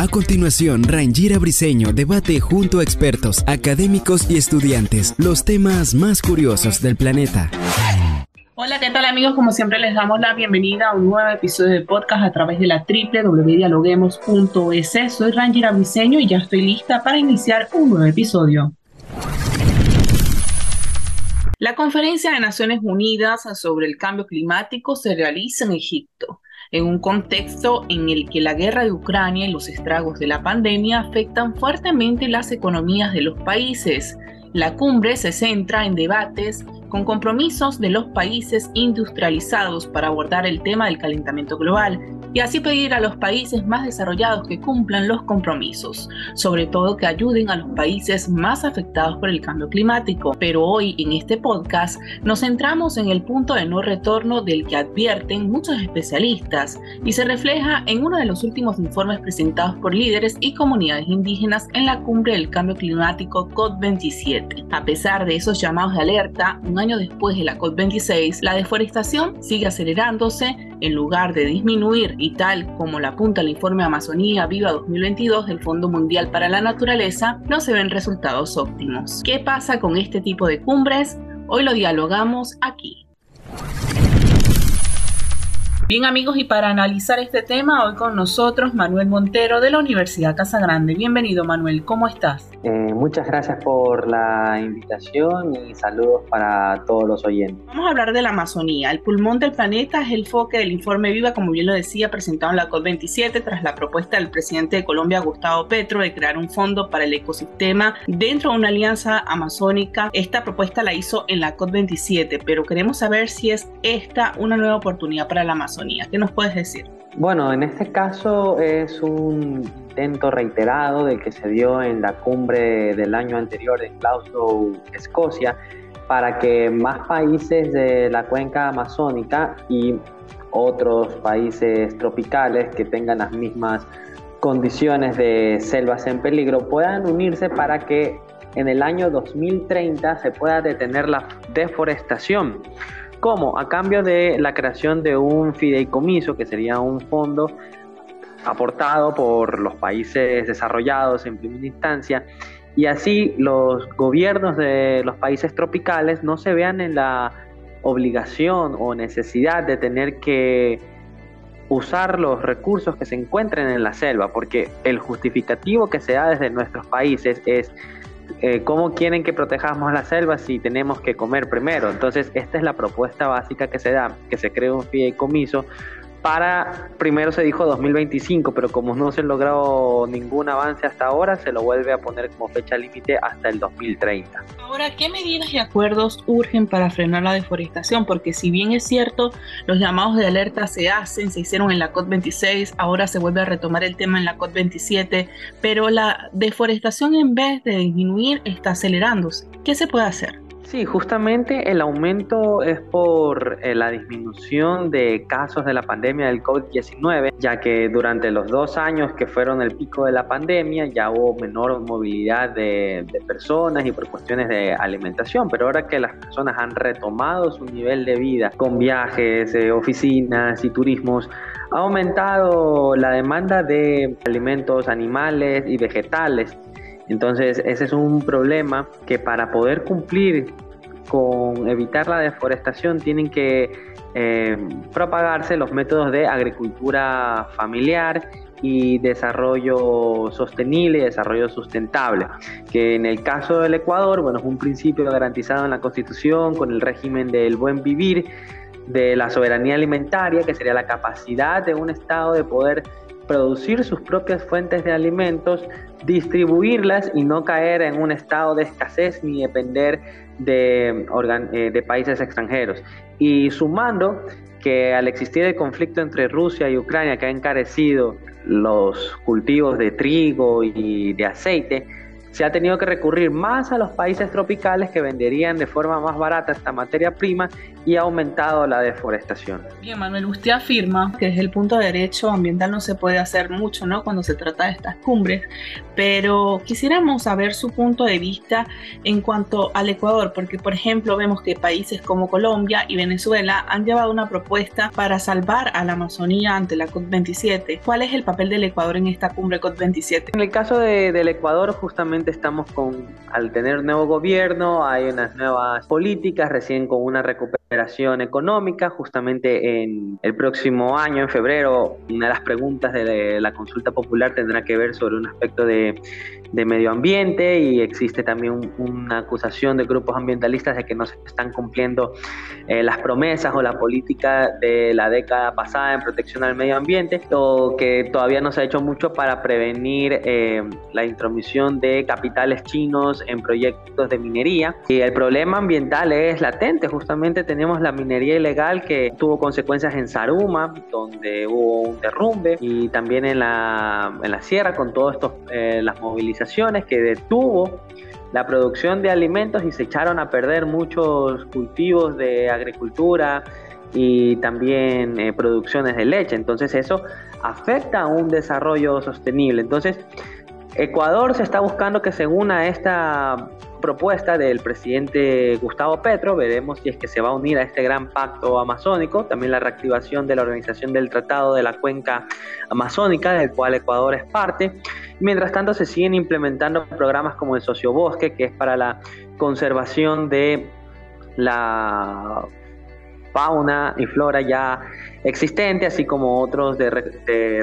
A continuación, Rangira Briseño debate junto a expertos, académicos y estudiantes los temas más curiosos del planeta. Hola, ¿qué tal amigos? Como siempre les damos la bienvenida a un nuevo episodio de podcast a través de la www.dialoguemos.es. Soy Rangira Briseño y ya estoy lista para iniciar un nuevo episodio. La Conferencia de Naciones Unidas sobre el Cambio Climático se realiza en Egipto en un contexto en el que la guerra de Ucrania y los estragos de la pandemia afectan fuertemente las economías de los países. La cumbre se centra en debates con compromisos de los países industrializados para abordar el tema del calentamiento global y así pedir a los países más desarrollados que cumplan los compromisos, sobre todo que ayuden a los países más afectados por el cambio climático. Pero hoy en este podcast nos centramos en el punto de no retorno del que advierten muchos especialistas y se refleja en uno de los últimos informes presentados por líderes y comunidades indígenas en la cumbre del cambio climático COP27. A pesar de esos llamados de alerta, un año después de la COP26, la deforestación sigue acelerándose en lugar de disminuir y tal como la apunta el informe Amazonía Viva 2022 del Fondo Mundial para la Naturaleza, no se ven resultados óptimos. ¿Qué pasa con este tipo de cumbres? Hoy lo dialogamos aquí. Bien amigos, y para analizar este tema, hoy con nosotros Manuel Montero de la Universidad Casa Grande. Bienvenido Manuel, ¿cómo estás? Eh, muchas gracias por la invitación y saludos para todos los oyentes. Vamos a hablar de la Amazonía. El pulmón del planeta es el foque del informe Viva, como bien lo decía, presentado en la COP27 tras la propuesta del presidente de Colombia, Gustavo Petro, de crear un fondo para el ecosistema dentro de una alianza amazónica. Esta propuesta la hizo en la COP27, pero queremos saber si es esta una nueva oportunidad para la Amazonía ¿Qué nos puedes decir? Bueno, en este caso es un intento reiterado del que se dio en la cumbre del año anterior en Glasgow, Escocia, para que más países de la cuenca amazónica y otros países tropicales que tengan las mismas condiciones de selvas en peligro puedan unirse para que en el año 2030 se pueda detener la deforestación. ¿Cómo? A cambio de la creación de un fideicomiso, que sería un fondo aportado por los países desarrollados en primera instancia, y así los gobiernos de los países tropicales no se vean en la obligación o necesidad de tener que usar los recursos que se encuentren en la selva, porque el justificativo que se da desde nuestros países es eh, ¿cómo quieren que protejamos la selva si tenemos que comer primero? Entonces, esta es la propuesta básica que se da, que se cree un fideicomiso para, primero se dijo 2025, pero como no se ha logrado ningún avance hasta ahora, se lo vuelve a poner como fecha límite hasta el 2030. Ahora, ¿qué medidas y acuerdos urgen para frenar la deforestación? Porque si bien es cierto, los llamados de alerta se hacen, se hicieron en la COP26, ahora se vuelve a retomar el tema en la COP27, pero la deforestación en vez de disminuir está acelerándose. ¿Qué se puede hacer? Sí, justamente el aumento es por eh, la disminución de casos de la pandemia del COVID-19, ya que durante los dos años que fueron el pico de la pandemia ya hubo menor movilidad de, personas y por cuestiones de alimentación, pero ahora que las personas han retomado su nivel de vida con viajes, eh, oficinas y turismos, ha aumentado la demanda de alimentos animales y vegetales entonces, ese es un problema que para poder cumplir con evitar la deforestación tienen que eh, propagarse los métodos de agricultura familiar y desarrollo sostenible y desarrollo sustentable, que en el caso del Ecuador, bueno, es un principio garantizado en la Constitución con el régimen del buen vivir, de la soberanía alimentaria, que sería la capacidad de un Estado de poder producir sus propias fuentes de alimentos, distribuirlas y no caer en un estado de escasez ni depender de, eh, de países extranjeros. Y sumando que al existir el conflicto entre Rusia y Ucrania que ha encarecido los cultivos de trigo y de aceite, se ha tenido que recurrir más a los países tropicales que venderían de forma más barata esta materia prima y ha aumentado la deforestación. Bien, Manuel, usted afirma que desde el punto de derecho ambiental no se puede hacer mucho ¿no? cuando se trata de estas cumbres, pero quisiéramos saber su punto de vista en cuanto al Ecuador, porque por ejemplo vemos que países como Colombia y Venezuela han llevado una propuesta para salvar a la Amazonía ante la COP27. ¿Cuál es el papel del Ecuador en esta cumbre COP27? En el caso de, del Ecuador, justamente estamos con, al tener nuevo gobierno, hay unas nuevas políticas, recién con una recuperación económica, justamente en el próximo año, en febrero, una de las preguntas de la consulta popular tendrá que ver sobre un aspecto de de medio ambiente y existe también una acusación de grupos ambientalistas de que no se están cumpliendo eh, las promesas o la política de la década pasada en protección al medio ambiente o que todavía no se ha hecho mucho para prevenir eh, la intromisión de capitales chinos en proyectos de minería. Y el problema ambiental es latente justamente tenemos la minería ilegal que tuvo consecuencias en Saruma donde hubo un derrumbe y también en la, en la sierra con todas eh, las movilizaciones que detuvo la producción de alimentos y se echaron a perder muchos cultivos de agricultura y también eh, producciones de leche. Entonces eso afecta a un desarrollo sostenible. Entonces Ecuador se está buscando que se una a esta propuesta del presidente Gustavo Petro, veremos si es que se va a unir a este gran pacto amazónico, también la reactivación de la organización del Tratado de la Cuenca Amazónica, del cual Ecuador es parte. Mientras tanto, se siguen implementando programas como el Sociobosque, que es para la conservación de la fauna y flora ya existente, así como otros de,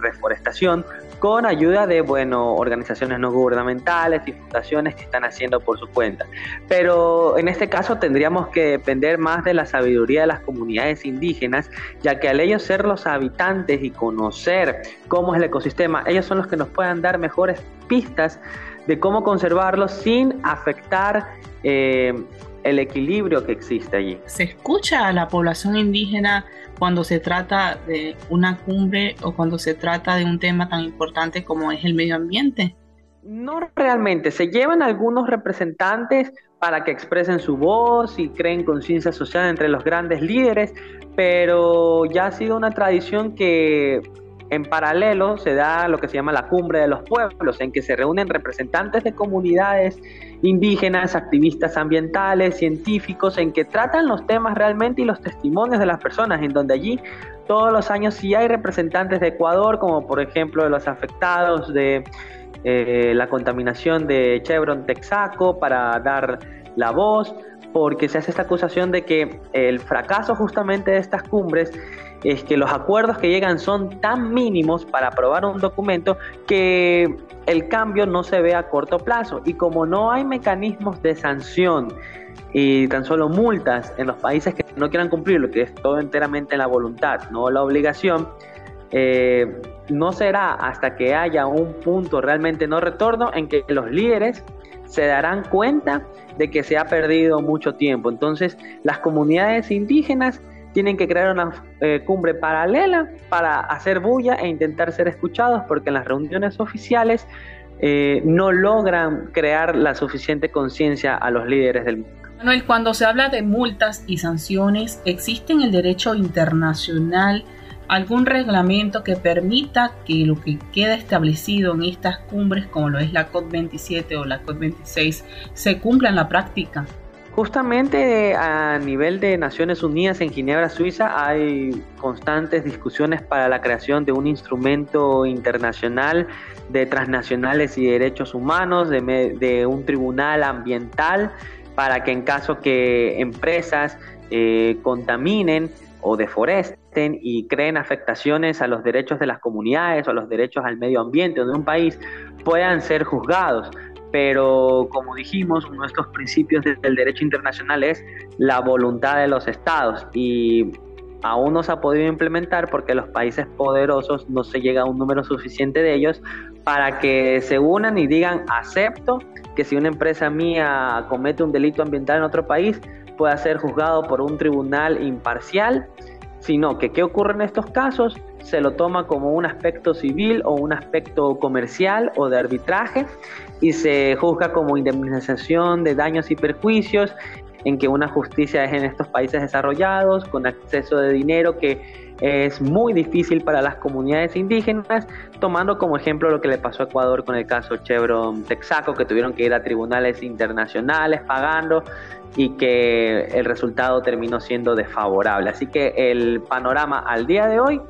reforestación, con ayuda de bueno, organizaciones no gubernamentales y fundaciones que están haciendo por su cuenta. Pero en este caso tendríamos que depender más de la sabiduría de las comunidades indígenas, ya que al ellos ser los habitantes y conocer cómo es el ecosistema, ellos son los que nos puedan dar mejores pistas de cómo conservarlo sin afectar eh, el equilibrio que existe allí. ¿Se escucha a la población indígena cuando se trata de una cumbre o cuando se trata de un tema tan importante como es el medio ambiente? No realmente, se llevan algunos representantes para que expresen su voz y creen conciencia social entre los grandes líderes, pero ya ha sido una tradición que en paralelo se da lo que se llama la cumbre de los pueblos, en que se reúnen representantes de comunidades indígenas, activistas ambientales, científicos, en que tratan los temas realmente y los testimonios de las personas, en donde allí todos los años sí hay representantes de Ecuador, como por ejemplo de los afectados de eh, la contaminación de Chevron Texaco, para dar la voz, porque se hace esta acusación de que el fracaso justamente de estas cumbres es que los acuerdos que llegan son tan mínimos para aprobar un documento que el cambio no se ve a corto plazo. Y como no hay mecanismos de sanción y tan solo multas en los países que no quieran cumplir, lo que es todo enteramente la voluntad, no la obligación, eh, no será hasta que haya un punto realmente no retorno en que los líderes se darán cuenta de que se ha perdido mucho tiempo. Entonces, las comunidades indígenas tienen que crear una eh, cumbre paralela para hacer bulla e intentar ser escuchados porque en las reuniones oficiales eh, no logran crear la suficiente conciencia a los líderes del mundo. Manuel, cuando se habla de multas y sanciones, ¿existe en el derecho internacional algún reglamento que permita que lo que queda establecido en estas cumbres, como lo es la COP27 o la COP26, se cumpla en la práctica? Justamente a nivel de Naciones Unidas en Ginebra, Suiza, hay constantes discusiones para la creación de un instrumento internacional de transnacionales y derechos humanos, de, un tribunal ambiental, para que en caso que empresas eh, contaminen o deforesten y creen afectaciones a los derechos de las comunidades o a los derechos al medio ambiente de un país, puedan ser juzgados. Pero como dijimos, uno de estos principios del derecho internacional es la voluntad de los estados. Y aún no se ha podido implementar porque los países poderosos no se llega a un número suficiente de ellos para que se unan y digan acepto que si una empresa mía comete un delito ambiental en otro país pueda ser juzgado por un tribunal imparcial, sino que qué ocurre en estos casos se lo toma como un aspecto civil o un aspecto comercial o de arbitraje y se juzga como indemnización de daños y perjuicios en que una justicia es en estos países desarrollados, con acceso de dinero que es muy difícil para las comunidades indígenas, tomando como ejemplo lo que le pasó a Ecuador con el caso Chevron Texaco, que tuvieron que ir a tribunales internacionales pagando y que el resultado terminó siendo desfavorable. Así que el panorama al día de hoy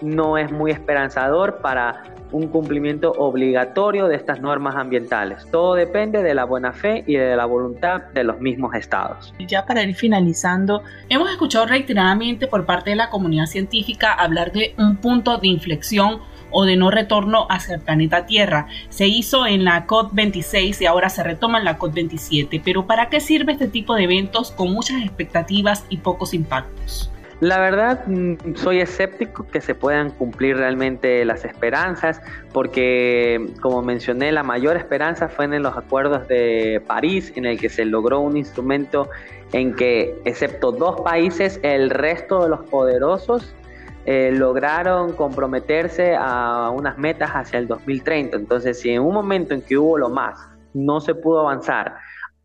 no es muy esperanzador para un cumplimiento obligatorio de estas normas ambientales. Todo depende de la buena fe y de la voluntad de los mismos estados. Ya para ir finalizando, hemos escuchado reiteradamente por parte de la comunidad científica hablar de un punto de inflexión o de no retorno hacia el planeta Tierra. Se hizo en la COP26 y ahora se retoma en la COP27. Pero ¿para qué sirve este tipo de eventos con muchas expectativas y pocos impactos? La verdad, mm, soy escéptico que se puedan cumplir realmente las esperanzas, porque como mencioné, la mayor esperanza fue en los acuerdos de París, en el que se logró un instrumento en que, excepto dos países, el resto de los poderosos eh, lograron comprometerse a unas metas hacia el 2030. Entonces, si en un momento en que hubo lo más, no se pudo avanzar,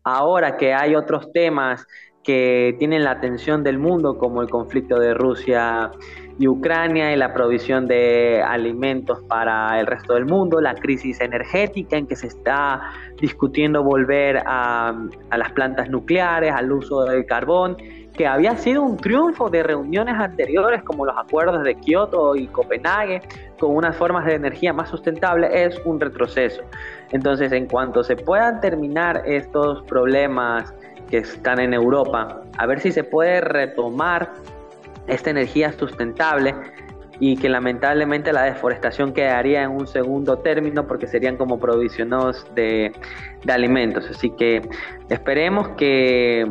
ahora que hay otros temas que tienen la atención del mundo, como el conflicto de Rusia y Ucrania y la provisión de alimentos para el resto del mundo, la crisis energética en que se está discutiendo volver a, las plantas nucleares, al uso del carbón, que había sido un triunfo de reuniones anteriores como los acuerdos de Kioto y Copenhague con unas formas de energía más sustentables, es un retroceso. Entonces, en cuanto se puedan terminar estos problemas que están en Europa, a ver si se puede retomar esta energía sustentable y que lamentablemente la deforestación quedaría en un segundo término porque serían como provisionados de, de alimentos. Así que esperemos que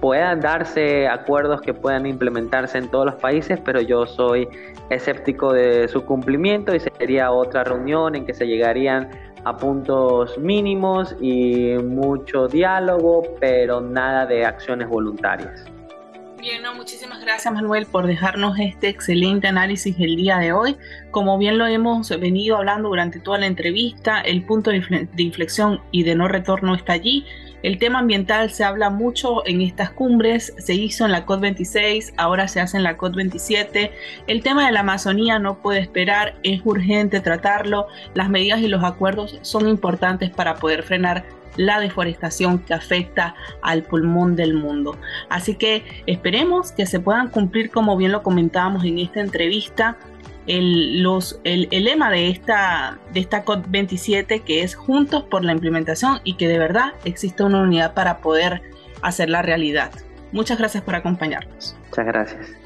puedan darse acuerdos que puedan implementarse en todos los países, pero yo soy escéptico de su cumplimiento y sería otra reunión en que se llegarían a puntos mínimos y mucho diálogo, pero nada de acciones voluntarias. Bien, muchísimas gracias Manuel por dejarnos este excelente análisis el día de hoy. Como bien lo hemos venido hablando durante toda la entrevista, el punto de inflexión y de no retorno está allí. El tema ambiental se habla mucho en estas cumbres, se hizo en la COP26, ahora se hace en la COP27. El tema de la Amazonía no puede esperar, es urgente tratarlo. Las medidas y los acuerdos son importantes para poder frenar la deforestación que afecta al pulmón del mundo. Así que esperemos que se puedan cumplir como bien lo comentábamos en esta entrevista el, los, el, lema de esta, de esta COP27 que es Juntos por la implementación y que de verdad existe una unidad para poder hacer la realidad. Muchas gracias por acompañarnos. Muchas gracias.